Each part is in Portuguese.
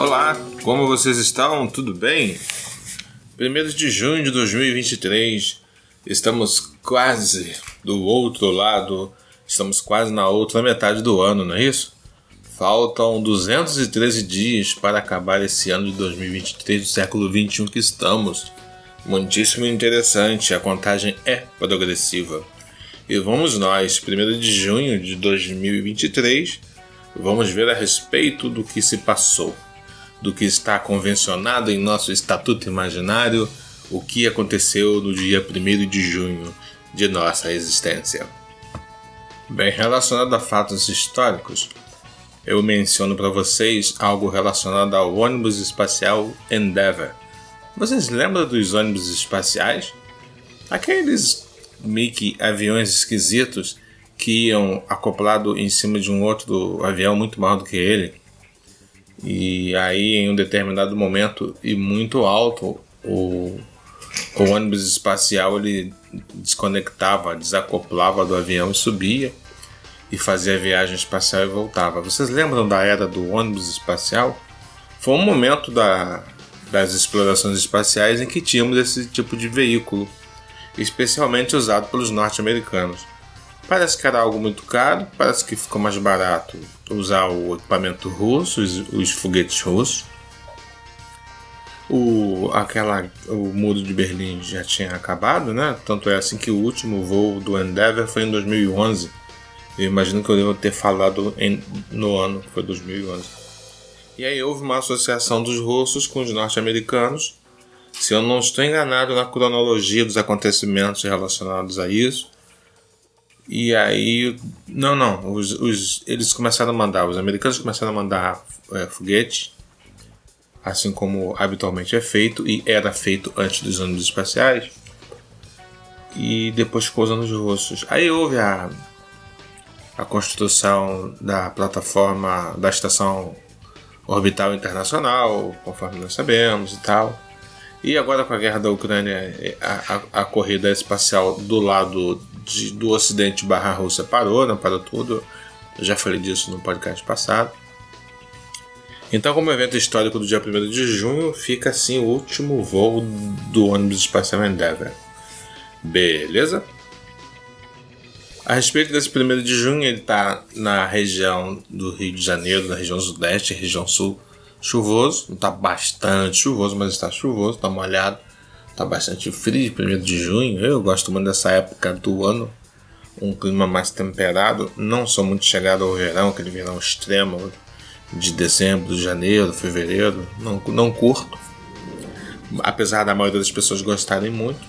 Olá, como vocês estão? Tudo bem? 1 de junho de 2023, estamos quase do outro lado, estamos quase na outra metade do ano, não é isso? Faltam 213 dias para acabar esse ano de 2023 do século 21 que estamos. Muitíssimo interessante, a contagem é progressiva. E vamos nós, 1 de junho de 2023, vamos ver a respeito do que se passou do que está convencionado em nosso estatuto imaginário, o que aconteceu no dia 1 de junho de nossa existência. Bem relacionado a fatos históricos, eu menciono para vocês algo relacionado ao ônibus espacial Endeavour. Vocês lembram dos ônibus espaciais? Aqueles Mickey aviões esquisitos que iam acoplado em cima de um outro avião muito maior do que ele. E aí, em um determinado momento e muito alto, o, o ônibus espacial ele desconectava, desacoplava do avião e subia e fazia viagem espacial e voltava. Vocês lembram da era do ônibus espacial? Foi um momento da, das explorações espaciais em que tínhamos esse tipo de veículo, especialmente usado pelos norte-americanos. Parece que era algo muito caro, parece que ficou mais barato usar o equipamento russo, os, os foguetes russos. O, aquela, o muro de Berlim já tinha acabado, né? Tanto é assim que o último voo do Endeavour foi em 2011. Eu imagino que eu devo ter falado em, no ano, que foi 2011. E aí houve uma associação dos russos com os norte-americanos. Se eu não estou enganado na cronologia dos acontecimentos relacionados a isso, e aí, não, não, os, os, eles começaram a mandar, os americanos começaram a mandar é, foguete, assim como habitualmente é feito e era feito antes dos anos espaciais. E depois ficou os russos. Aí houve a, a construção da plataforma da Estação Orbital Internacional, conforme nós sabemos e tal. E agora com a guerra da Ucrânia, a, a, a corrida espacial do lado de, do Ocidente barra Rússia parou, não parou tudo. Eu já falei disso no podcast passado. Então, como evento histórico do dia 1 de junho, fica assim o último voo do ônibus espacial Endeavour. Beleza? A respeito desse 1 de junho, ele está na região do Rio de Janeiro, na região sudeste, região sul, chuvoso. Não está bastante chuvoso, mas está chuvoso, está molhado. Tá bastante frio, primeiro de junho. Eu gosto muito dessa época do ano. Um clima mais temperado. Não sou muito chegado ao verão, aquele verão extremo de dezembro, janeiro, fevereiro. Não, não curto. Apesar da maioria das pessoas gostarem muito.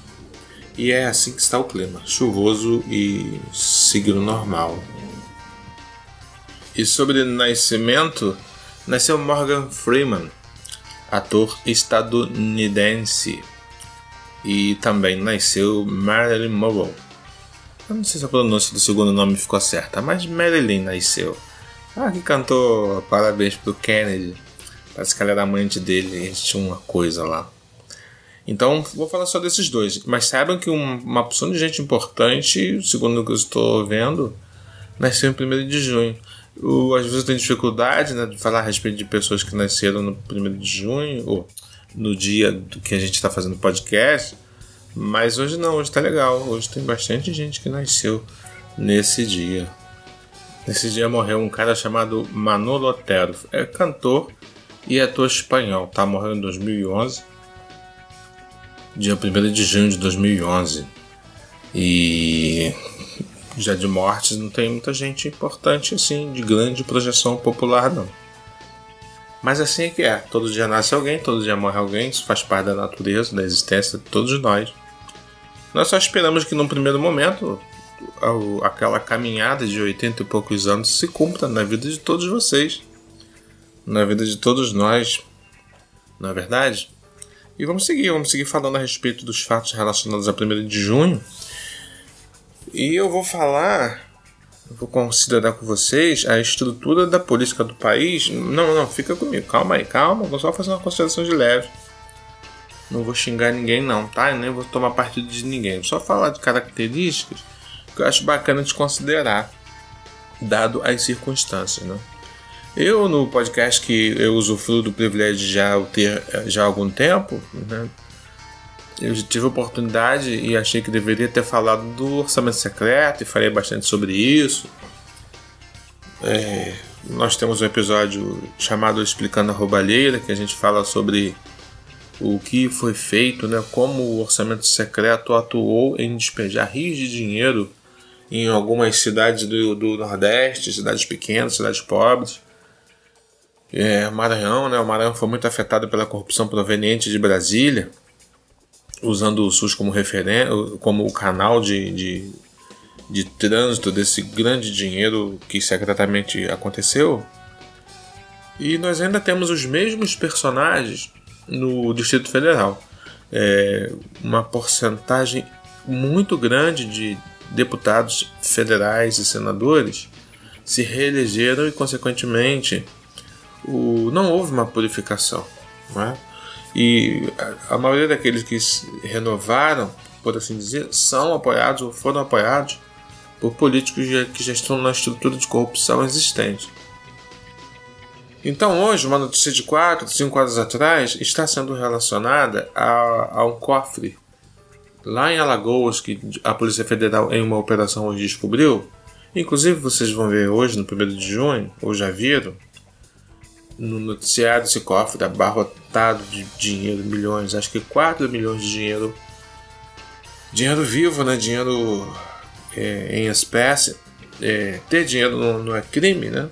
E é assim que está o clima: chuvoso e signo normal. E sobre nascimento, nasceu Morgan Freeman, ator estadunidense e também nasceu Marilyn Monroe. Eu não sei se a pronúncia do segundo nome ficou certa, mas Marilyn nasceu. Ah, que cantou parabéns pro Kennedy. Parece que ela era amante dele, eles tinham uma coisa lá. Então, vou falar só desses dois. Mas saibam que uma opção de gente importante, segundo o que eu estou vendo, nasceu em 1 de junho. O, às vezes eu tenho dificuldade né, de falar a respeito de pessoas que nasceram no 1 de junho, ou no dia que a gente está fazendo podcast, mas hoje não, hoje está legal. Hoje tem bastante gente que nasceu nesse dia. Nesse dia morreu um cara chamado Manolo Otero, é cantor e ator espanhol, tá? Morreu em 2011, dia 1 de junho de 2011. E já de mortes não tem muita gente importante assim, de grande projeção popular, não. Mas assim é que é. Todo dia nasce alguém, todo dia morre alguém. Isso faz parte da natureza, da existência de todos nós. Nós só esperamos que num primeiro momento aquela caminhada de 80 e poucos anos se cumpra na vida de todos vocês, na vida de todos nós, não é verdade? E vamos seguir, vamos seguir falando a respeito dos fatos relacionados a 1 de junho. E eu vou falar vou considerar com vocês a estrutura da política do país. Não, não, fica comigo, calma aí, calma, vou só fazer uma consideração de leve. Não vou xingar ninguém, não, tá? Eu nem vou tomar partido de ninguém. Vou só falar de características que eu acho bacana de considerar, dado as circunstâncias, né? Eu, no podcast que eu usufruo do privilégio de já ter já há algum tempo, né, eu tive a oportunidade e achei que deveria ter falado do orçamento secreto e falei bastante sobre isso. É, nós temos um episódio chamado Explicando a Roubalheira, que a gente fala sobre o que foi feito, né, como o orçamento secreto atuou em despejar rios de dinheiro em algumas cidades do, do Nordeste, cidades pequenas, cidades pobres. É, Maranhão, né, o Maranhão foi muito afetado pela corrupção proveniente de Brasília, usando o SUS como referência, como o canal de, de, de trânsito desse grande dinheiro que secretamente aconteceu. E nós ainda temos os mesmos personagens no Distrito Federal. É uma porcentagem muito grande de deputados federais e senadores se reelegeram e, consequentemente, o, não houve uma purificação. É? E a, maioria daqueles que renovaram, por assim dizer, são apoiados ou foram apoiados por políticos que já estão na estrutura de corrupção existente. Então hoje, uma notícia de 4, 5 horas atrás está sendo relacionada a, a um cofre lá em Alagoas que a Polícia Federal em uma operação hoje descobriu. Inclusive vocês vão ver hoje, no 1 de junho, ou já viram, no noticiário esse cofre abarrotado de dinheiro, milhões, acho que 4 milhões de dinheiro. Dinheiro vivo, né? Dinheiro é, em espécie. É, ter dinheiro não, não é crime, né?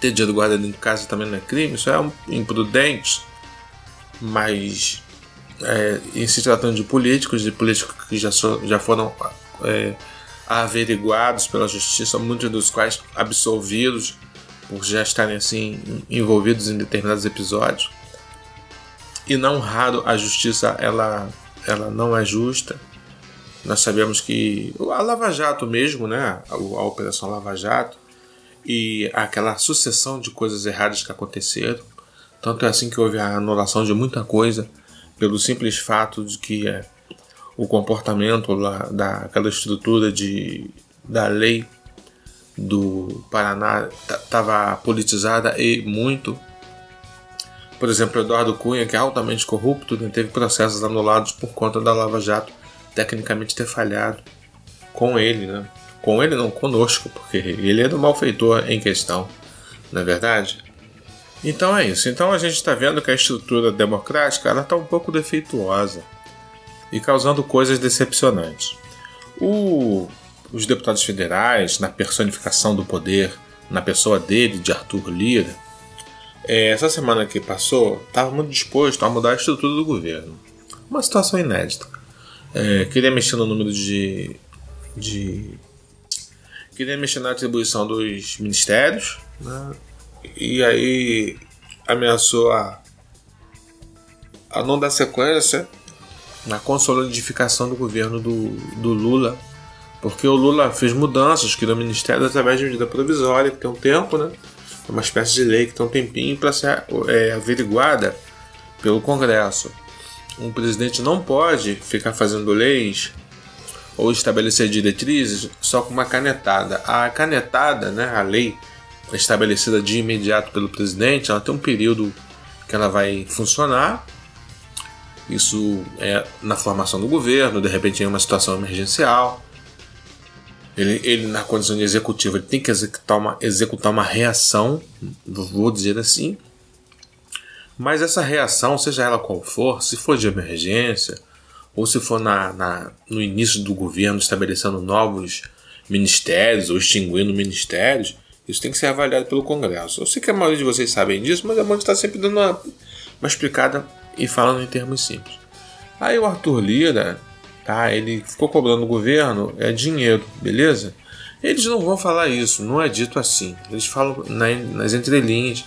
ter dinheiro guardado em casa também não é crime, isso é um imprudente, mas é, em se tratando de políticos, de políticos que já, so, já foram é, averiguados pela justiça, muitos dos quais absolvidos por já estarem assim envolvidos em determinados episódios. E não raro a justiça ela, ela não é justa. Nós sabemos que a Lava Jato mesmo, né, a, a Operação Lava Jato, e aquela sucessão de coisas erradas que aconteceram. Tanto é assim que houve a anulação de muita coisa pelo simples fato de que é, o comportamento lá, daquela estrutura de, da lei do Paraná estava politizada e muito. Por exemplo, Eduardo Cunha, que é altamente corrupto, né, teve processos anulados por conta da Lava Jato tecnicamente ter falhado com ele, né? Com ele não, conosco, porque ele é do malfeitor em questão, não é verdade? Então é isso. Então a gente está vendo que a estrutura democrática ela está um pouco defeituosa e causando coisas decepcionantes. O, os deputados federais, na personificação do poder, na pessoa dele, de Arthur Lira, é, essa semana que passou, estava muito disposto a mudar a estrutura do governo. Uma situação inédita. É, queria mexer no número de, de queria mexer na atribuição dos ministérios, né? e aí ameaçou a, a não dar sequência na consolidificação do governo do, do Lula, porque o Lula fez mudanças, criou ministério através de medida provisória, que tem um tempo, né? É uma espécie de lei que tem um tempinho para ser é, averiguada pelo Congresso. Um presidente não pode ficar fazendo leis ou estabelecer diretrizes só com uma canetada. A canetada, né, a lei estabelecida de imediato pelo presidente, ela tem um período que ela vai funcionar. Isso é na formação do governo, de repente em uma situação emergencial. Ele, ele na condição de executivo, ele tem que executar uma, executar uma reação, vou dizer assim. Mas essa reação, seja ela qual for, se for de emergência, ou se for na, na, no início do governo estabelecendo novos ministérios ou extinguindo ministérios, isso tem que ser avaliado pelo Congresso. Eu sei que a maioria de vocês sabem disso, mas é bom estar sempre dando uma, uma explicada e falando em termos simples. Aí o Arthur Lira, tá, ele ficou cobrando o governo é dinheiro, beleza? Eles não vão falar isso, não é dito assim. Eles falam na, nas entrelinhas.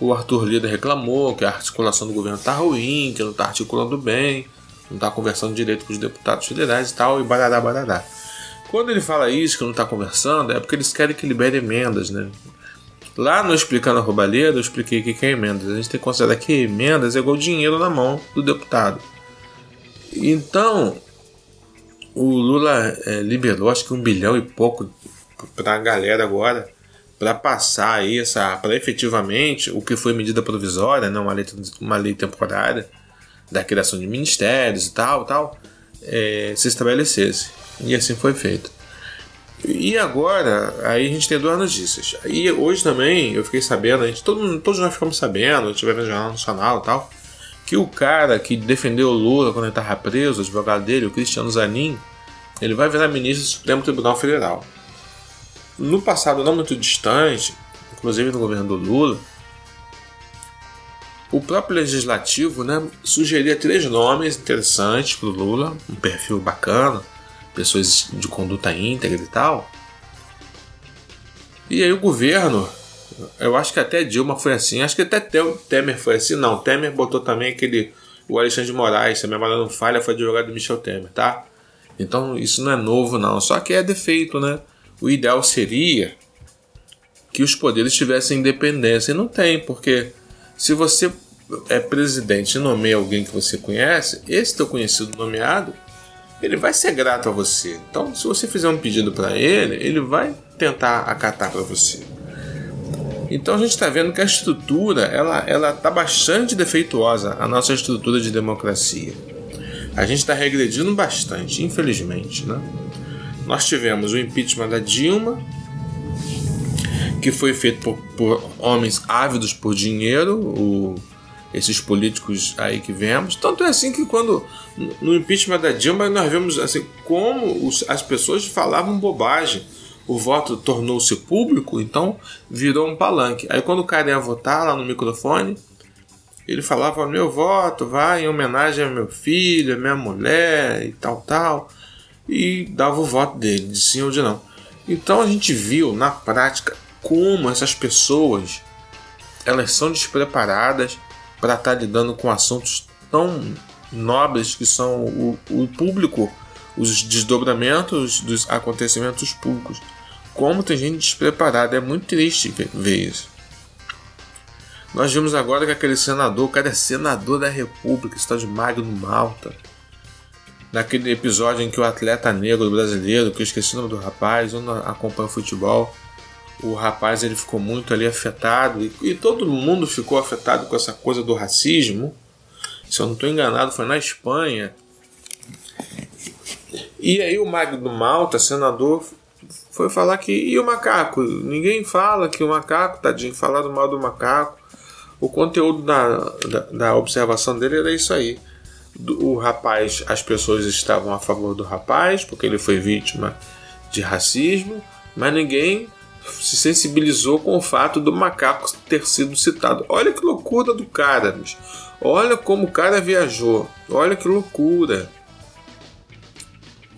O Arthur Lira reclamou que a articulação do governo está ruim, que não está articulando bem não está conversando direito com os deputados federais e tal, e barará, barará. Quando ele fala isso, que não está conversando, é porque eles querem que libere emendas, né? Lá no Explicando a Roubalheira, eu expliquei o que é emendas. A gente tem que considerar que emendas é igual dinheiro na mão do deputado. Então, o Lula é, liberou acho que um bilhão e pouco para a galera agora, para passar aí essa para efetivamente o que foi medida provisória, não né, uma lei, uma lei temporária da criação de ministérios e tal, tal, é, se estabelecesse. E assim foi feito. E agora, aí a gente tem duas notícias. E hoje também eu fiquei sabendo, a gente, todo, todos nós ficamos sabendo, tivemos Jornal Nacional e tal, que o cara que defendeu o Lula quando ele estava preso, o advogado dele, o Cristiano Zanin, ele vai virar ministro do Supremo Tribunal Federal. No passado não muito distante, inclusive no governo do Lula, o próprio legislativo né, sugeria três nomes interessantes para o Lula, um perfil bacana, pessoas de conduta íntegra e tal. E aí o governo, eu acho que até Dilma foi assim, acho que até Temer foi assim, não, Temer botou também aquele, o Alexandre de Moraes, se a memória não falha, foi advogado do Michel Temer, tá? Então isso não é novo não, só que é defeito, né? O ideal seria que os poderes tivessem independência, e não tem, porque se você é presidente e nomeia alguém que você conhece, esse teu conhecido nomeado, ele vai ser grato a você. Então, se você fizer um pedido para ele, ele vai tentar acatar para você. Então a gente está vendo que a estrutura ela ela está bastante defeituosa, a nossa estrutura de democracia. A gente está regredindo bastante, infelizmente, né? Nós tivemos o impeachment da Dilma, que foi feito por, por homens ávidos por dinheiro, o esses políticos aí que vemos. Tanto é assim que quando no impeachment da Dilma nós vemos assim como os, as pessoas falavam bobagem. O voto tornou-se público, então virou um palanque. Aí quando o cara ia votar lá no microfone, ele falava: Meu voto vai em homenagem ao meu filho, à minha mulher e tal, tal. E dava o voto dele, de sim ou de não. Então a gente viu na prática como essas pessoas elas são despreparadas para estar tá lidando com assuntos tão nobres que são o, o público, os desdobramentos dos acontecimentos públicos. Como tem gente despreparada, é muito triste ver isso. Nós vimos agora que aquele senador, o cara é senador da República, está de Magno Malta. Naquele episódio em que o atleta negro brasileiro, que eu esqueci o nome do rapaz, eu não acompanho futebol, o rapaz ele ficou muito ali afetado e, e, todo mundo ficou afetado com essa coisa do racismo. Se eu não estou enganado, foi na Espanha. E aí o Magno Malta, senador, foi falar que e o macaco? Ninguém fala que o macaco, tadinho, do mal do macaco. O conteúdo da, da, da observação dele era isso aí. O rapaz, as pessoas estavam a favor do rapaz, porque ele foi vítima de racismo, mas ninguém se sensibilizou com o fato do macaco ter sido citado. Olha que loucura do cara, bicho. Olha como o cara viajou. Olha que loucura.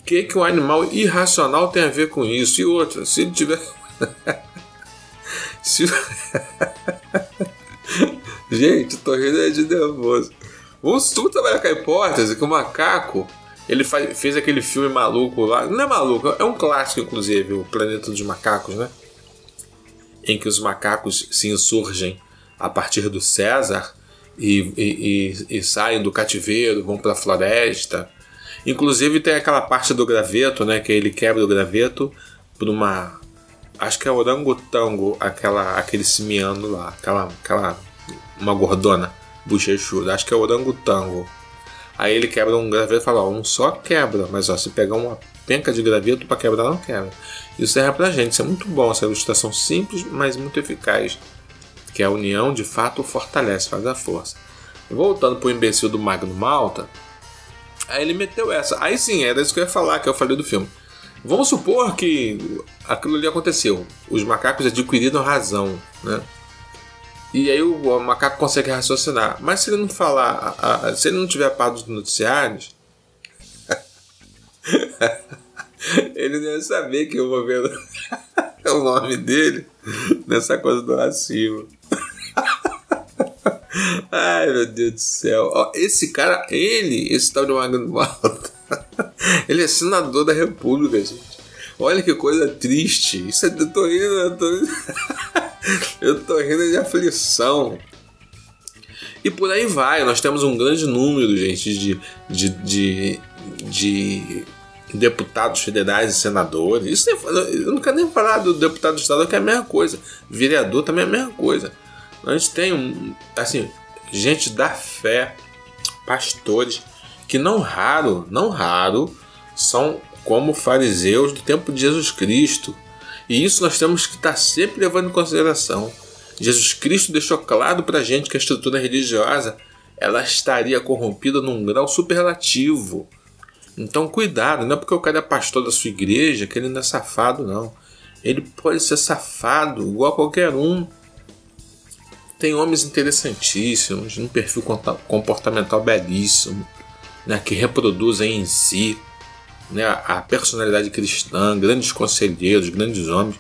Que, que um animal irracional tem a ver com isso? E outra, se ele tiver. se... Gente, tô rindo de nervoso. Vamos, vamos trabalhar com a hipótese que o macaco ele faz, fez aquele filme maluco lá. Não é maluco, é um clássico, inclusive, o Planeta dos Macacos, né? em que os macacos se insurgem a partir do César e, e, e, e saem do cativeiro, vão para a floresta. Inclusive tem aquela parte do graveto, né, que ele quebra o graveto por uma acho que é orangotango, aquela aquele simiano lá, aquela aquela uma gordona bochechuda, acho que é orangotango. Aí ele quebra um graveto e fala, ó, um só quebra, mas ó, se pegar uma penca de graveto para quebrar não quebra. Isso serve pra gente, isso é muito bom, essa ilustração simples, mas muito eficaz. Que a união de fato fortalece, faz a força. Voltando pro imbecil do Magno Malta, aí ele meteu essa. Aí sim, era isso que eu ia falar, que eu falei do filme. Vamos supor que aquilo ali aconteceu. Os macacos adquiriram razão, né? E aí o, macaco consegue raciocinar. Mas se ele não falar, a, a, se ele não tiver par dos noticiários, ele ia saber que eu vou ver o nome dele nessa coisa do racismo. Ai meu Deus do céu. Ó, esse cara, ele, esse tal de Magno Malta, ele é senador da República, gente. Olha que coisa triste. Isso é, eu tô rindo, eu tô, eu tô rindo de aflição. E por aí vai, nós temos um grande número, gente, de, de, de, de deputados federais e senadores. Isso eu não quero nem falar do deputado estadual, que é a mesma coisa. Vereador também é a mesma coisa. A gente tem, um, assim, gente da fé, pastores, que não raro, não raro, são como fariseus do tempo de Jesus Cristo. E isso nós temos que estar sempre levando em consideração. Jesus Cristo deixou claro para a gente que a estrutura religiosa ela estaria corrompida num grau superlativo. Então cuidado, não é porque o cara é pastor da sua igreja que ele não é safado, não. Ele pode ser safado igual a qualquer um. Tem homens interessantíssimos, um perfil comportamental belíssimo, né, que reproduzem em si né, a personalidade cristã, grandes conselheiros, grandes homens.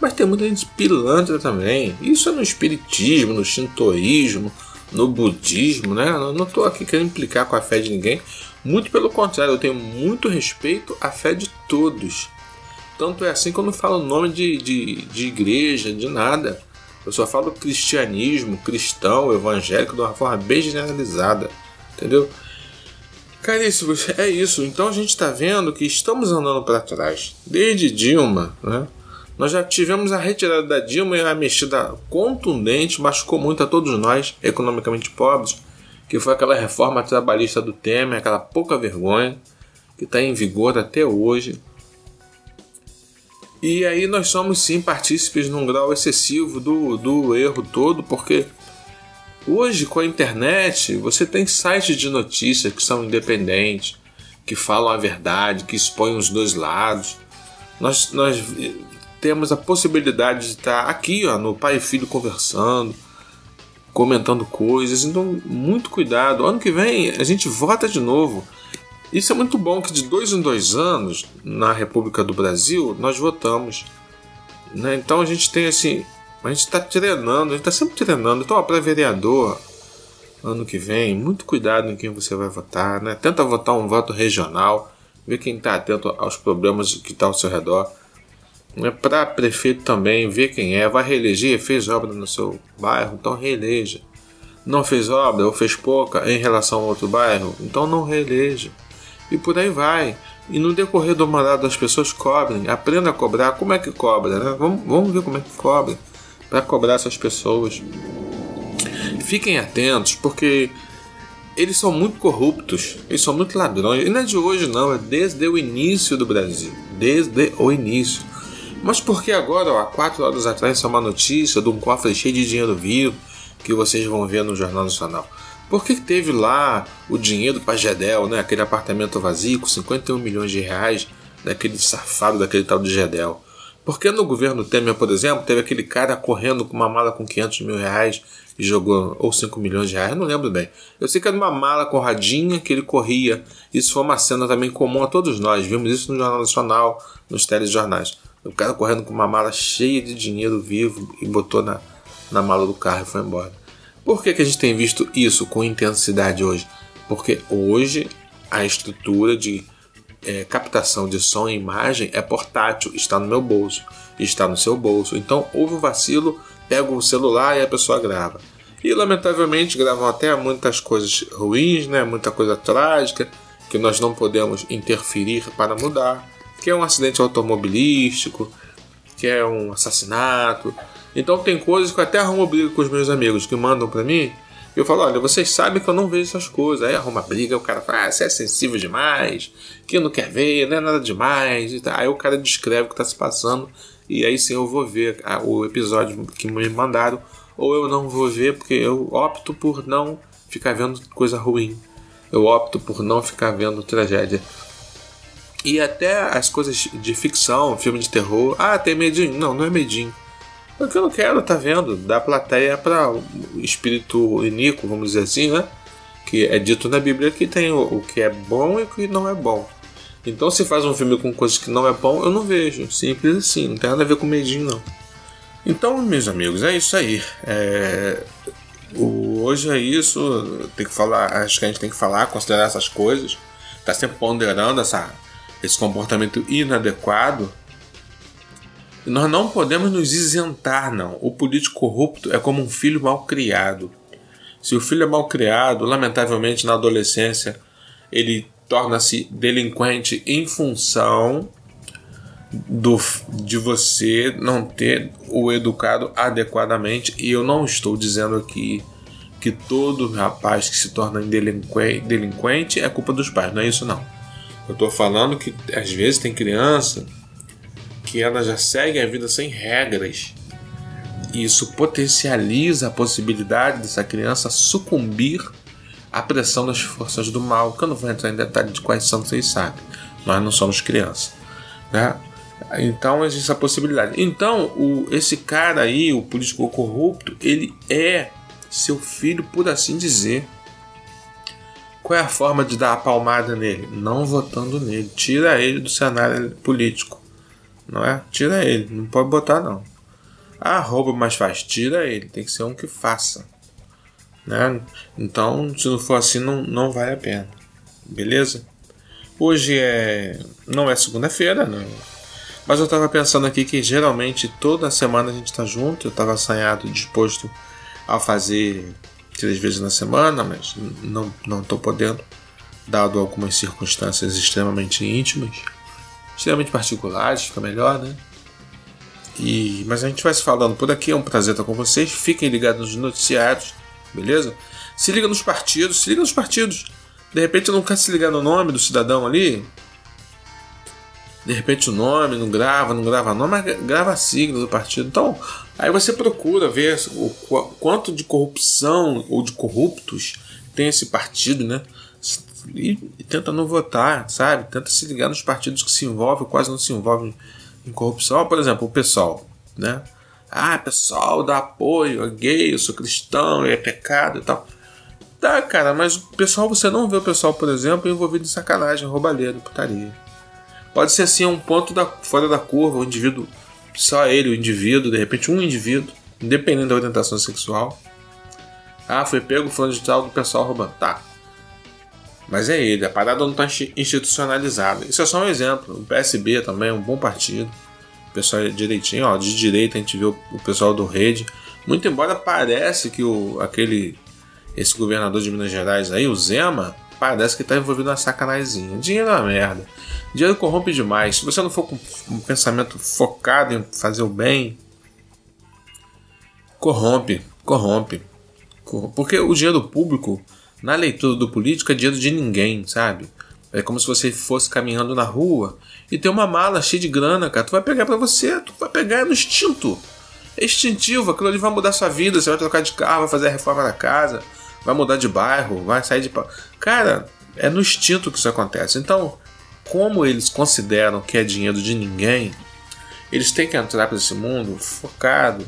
Mas tem muita gente pilantra também. Isso é no espiritismo, no shintoísmo, no budismo, né? Eu não estou aqui querendo implicar com a fé de ninguém. Muito pelo contrário, eu tenho muito respeito à fé de todos. Tanto é assim que eu não falo nome de, de, de igreja, de nada. Eu só falo cristianismo, cristão, evangélico de uma forma bem generalizada. Entendeu? Caríssimos, é isso. Então a gente está vendo que estamos andando para trás. Desde Dilma, né? Nós já tivemos a retirada da Dilma e a mexida contundente, machucou muito a todos nós, economicamente pobres, que foi aquela reforma trabalhista do Temer, aquela pouca vergonha, que está em vigor até hoje. E aí nós somos sim partícipes num grau excessivo do, do erro todo, porque hoje com a internet você tem sites de notícias que são independentes, que falam a verdade, que expõem os dois lados. Nós, nós temos a possibilidade de estar aqui ó, no pai e filho conversando, comentando coisas. Então, muito cuidado. Ano que vem a gente vota de novo. Isso é muito bom que de dois em dois anos na República do Brasil nós votamos. Né? Então a gente tem assim, a gente está treinando, a gente está sempre treinando. Então, para vereador, ano que vem, muito cuidado em quem você vai votar. Né? Tenta votar um voto regional, ver quem está atento aos problemas que estão tá ao seu redor. É para prefeito também, ver quem é, vai reeleger, fez obra no seu bairro, então reeleja. Não fez obra ou fez pouca em relação a outro bairro, então não reeleja. E por aí vai. E no decorrer do mandato as pessoas cobrem, aprenda a cobrar. Como é que cobra? Né? Vamos, vamos ver como é que cobra para cobrar essas pessoas. Fiquem atentos, porque eles são muito corruptos, eles são muito ladrões. E não é de hoje, não, é desde o início do Brasil. Desde o início. Mas por que agora, ó, há quatro horas atrás, é uma notícia de um cofre cheio de dinheiro vivo que vocês vão ver no Jornal Nacional? Por que teve lá o dinheiro para Gedel, né? aquele apartamento vazio com 51 milhões de reais daquele safado daquele tal de Gedel? Porque no governo Temer, por exemplo, teve aquele cara correndo com uma mala com 500 mil reais e jogou, ou 5 milhões de reais, não lembro bem. Eu sei que era uma mala corradinha que ele corria. Isso foi uma cena também comum a todos nós. Vimos isso no Jornal Nacional, nos telejornais. O cara correndo com uma mala cheia de dinheiro vivo e botou na, na mala do carro e foi embora. Por que, que a gente tem visto isso com intensidade hoje? Porque hoje a estrutura de é, captação de som e imagem é portátil, está no meu bolso, está no seu bolso. Então houve um vacilo, pega o celular e a pessoa grava. E lamentavelmente gravam até muitas coisas ruins, né? muita coisa trágica, que nós não podemos interferir para mudar que é um acidente automobilístico, que é um assassinato. Então tem coisas que eu até arrumo briga com os meus amigos que mandam para mim. Eu falo, olha, vocês sabem que eu não vejo essas coisas. Aí arruma briga, o cara fala, ah, você é sensível demais, que não quer ver, não é nada demais. Aí o cara descreve o que está se passando, e aí sim eu vou ver o episódio que me mandaram, ou eu não vou ver porque eu opto por não ficar vendo coisa ruim. Eu opto por não ficar vendo tragédia. E até as coisas de ficção, filme de terror. Ah, tem medinho? Não, não é medinho. Porque eu não quero, tá vendo? Da plateia para o espírito iníquo, vamos dizer assim, né? Que é dito na Bíblia que tem o, o que é bom e o que não é bom. Então, se faz um filme com coisas que não é bom, eu não vejo. Simples assim, não tem nada a ver com medinho, não. Então, meus amigos, é isso aí. É... O... Hoje é isso. Tem que falar, acho que a gente tem que falar, considerar essas coisas. Tá sempre ponderando essa esse comportamento inadequado, nós não podemos nos isentar, não. O político corrupto é como um filho mal criado. Se o filho é mal criado, lamentavelmente na adolescência ele torna-se delinquente em função do, de você não ter o educado adequadamente. E eu não estou dizendo aqui que todo rapaz que se torna delinquente, é culpa dos pais, não é isso não. Eu estou falando que às vezes tem criança que ela já segue a vida sem regras. Isso potencializa a possibilidade dessa criança sucumbir à pressão das forças do mal. Que eu não vou entrar em detalhe de quais são, vocês sabem. Nós não somos crianças. Né? Então existe essa possibilidade. Então, o, esse cara aí, o político corrupto, ele é seu filho, por assim dizer. Qual é a forma de dar a palmada nele? Não votando nele. Tira ele do cenário político. Não é? Tira ele. Não pode botar, não. Ah, rouba, mas faz. Tira ele. Tem que ser um que faça. Né? Então, se não for assim, não, não vale a pena. Beleza? Hoje é. Não é segunda-feira, né? Mas eu estava pensando aqui que geralmente toda semana a gente está junto. Eu estava assanhado, disposto a fazer três vezes na semana, mas não não estou podendo, dado algumas circunstâncias extremamente íntimas, extremamente particulares, fica melhor, né? E, mas a gente vai se falando por aqui, é um prazer estar com vocês. Fiquem ligados nos noticiários, beleza? Se liga nos partidos, se liga nos partidos. De repente não quer se ligar no nome do cidadão ali. De repente o nome, não grava, não grava nome, mas grava a sigla do partido. Então, Aí você procura ver o quanto de corrupção ou de corruptos tem esse partido, né? E, tenta não votar, sabe? Tenta se ligar nos partidos que se envolvem, quase não se envolvem em corrupção. Por exemplo, o pessoal, né? Ah, pessoal, dá apoio, é gay, eu sou cristão, é pecado e tal. Tá, cara, mas o pessoal, você não vê o pessoal, por exemplo, envolvido em sacanagem, roubalheira, putaria. Pode ser assim um ponto da, fora da curva, o indivíduo só ele, o indivíduo, de repente um indivíduo, independente da orientação sexual. Ah, foi pego fulano de tal do pessoal roubando. Tá. Mas é ele, a parada não está institucionalizada. Isso é só um exemplo. O PSB também é um bom partido. O pessoal é direitinho, ó, de direita a gente vê o, pessoal do Rede. Muito embora parece que o, aquele esse governador de Minas Gerais aí, o Zema, parece que está envolvido na sacanazinha. Dinheiro é uma merda. Dinheiro corrompe demais. Se você não for com um pensamento focado em fazer o bem, corrompe, corrompe. Porque o dinheiro público, na leitura do político, é dinheiro de ninguém, sabe? É como se você fosse caminhando na rua e tem uma mala cheia de grana, cara. Tu vai pegar para você, tu vai pegar no instinto. É instintivo, aquilo ali vai mudar sua vida. Você vai trocar de carro, vai fazer a reforma da casa, vai mudar de bairro, vai sair de. Cara, é no instinto que isso acontece. Então, como eles consideram que é dinheiro de ninguém, eles têm que entrar para esse mundo focado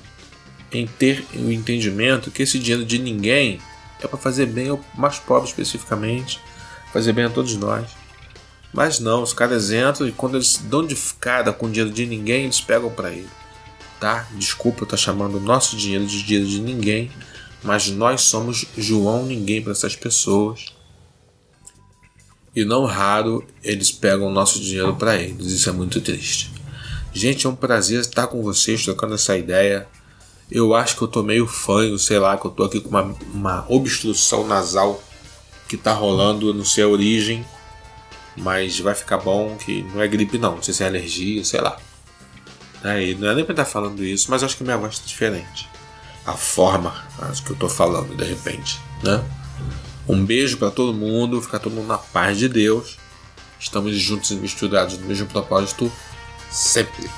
em ter o entendimento que esse dinheiro de ninguém é para fazer bem ao mais pobre especificamente, fazer bem a todos nós. Mas não, os caras entram e quando eles dão de cara com dinheiro de ninguém, eles pegam para ele. Tá? Desculpa, eu tô chamando o nosso dinheiro de dinheiro de ninguém, mas nós somos João ninguém para essas pessoas e não raro eles pegam o nosso dinheiro para eles. Isso é muito triste. Gente, é um prazer estar com vocês trocando essa ideia. Eu acho que eu tô meio fanho, sei lá, que eu tô aqui com uma, uma obstrução nasal que tá rolando, eu não sei a origem, mas vai ficar bom que não é gripe não, não sei se é alergia, sei lá. É, não é nem pra estar falando isso, mas acho que minha voz tá diferente. A forma, acho que eu tô falando de repente, né? Um beijo para todo mundo, ficar todo mundo na paz de Deus. Estamos juntos e misturados no mesmo propósito sempre.